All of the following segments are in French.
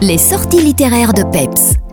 Les sorties littéraires de Peps.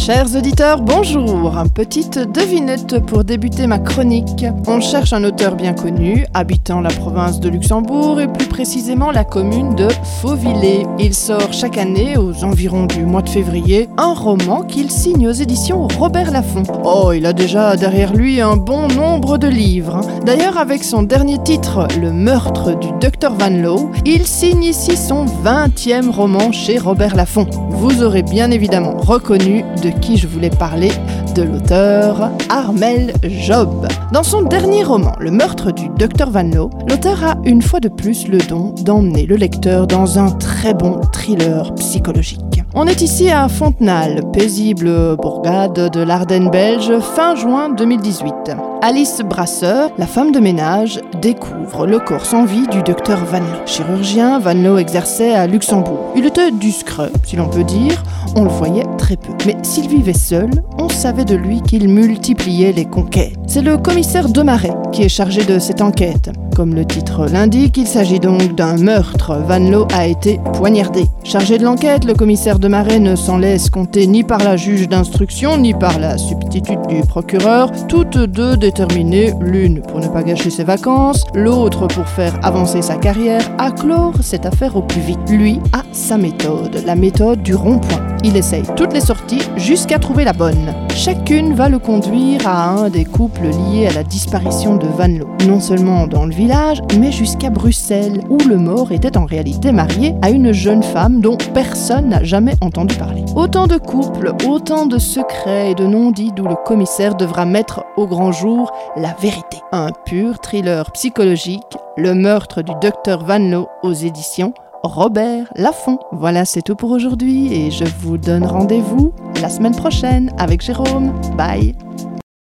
Chers auditeurs, bonjour. Petite devinette pour débuter ma chronique. On cherche un auteur bien connu, habitant la province de Luxembourg et plus précisément la commune de Fauvillers. Il sort chaque année, aux environs du mois de février, un roman qu'il signe aux éditions Robert Laffont. Oh, il a déjà derrière lui un bon nombre de livres. D'ailleurs, avec son dernier titre, Le meurtre du docteur Van Loo, il signe ici son 20e roman chez Robert Laffont. Vous aurez bien évidemment reconnu de qui je voulais parler, de l'auteur Armel Job. Dans son dernier roman, Le meurtre du docteur Van Loo, l'auteur a une fois de plus le don d'emmener le lecteur dans un très bon thriller psychologique. On est ici à Fontenal, paisible bourgade de l'Ardenne belge, fin juin 2018. Alice Brasseur, la femme de ménage, découvre le corps sans vie du docteur Van Loo. Chirurgien, Van Loo exerçait à Luxembourg. Il était discret, si l'on peut dire, on le voyait très peu. Mais s'il vivait seul, on savait de lui qu'il multipliait les conquêtes. C'est le commissaire Demaret qui est chargé de cette enquête. Comme le titre l'indique, il s'agit donc d'un meurtre. Van Loo a été poignardé. Chargé de l'enquête, le commissaire de Marais ne s'en laisse compter ni par la juge d'instruction ni par la substitute du procureur, toutes deux déterminées, l'une pour ne pas gâcher ses vacances, l'autre pour faire avancer sa carrière, à clore cette affaire au plus vite. Lui a sa méthode, la méthode du rond-point. Il essaye toutes les sorties jusqu'à trouver la bonne. Chacune va le conduire à un des couples liés à la disparition de Van Loo. Non seulement dans le village, mais jusqu'à Bruxelles, où le mort était en réalité marié à une jeune femme dont personne n'a jamais entendu parler. Autant de couples, autant de secrets et de non-dits d'où le commissaire devra mettre au grand jour la vérité. Un pur thriller psychologique, le meurtre du docteur Van Loo aux éditions Robert Laffont. Voilà, c'est tout pour aujourd'hui et je vous donne rendez-vous la semaine prochaine avec Jérôme. Bye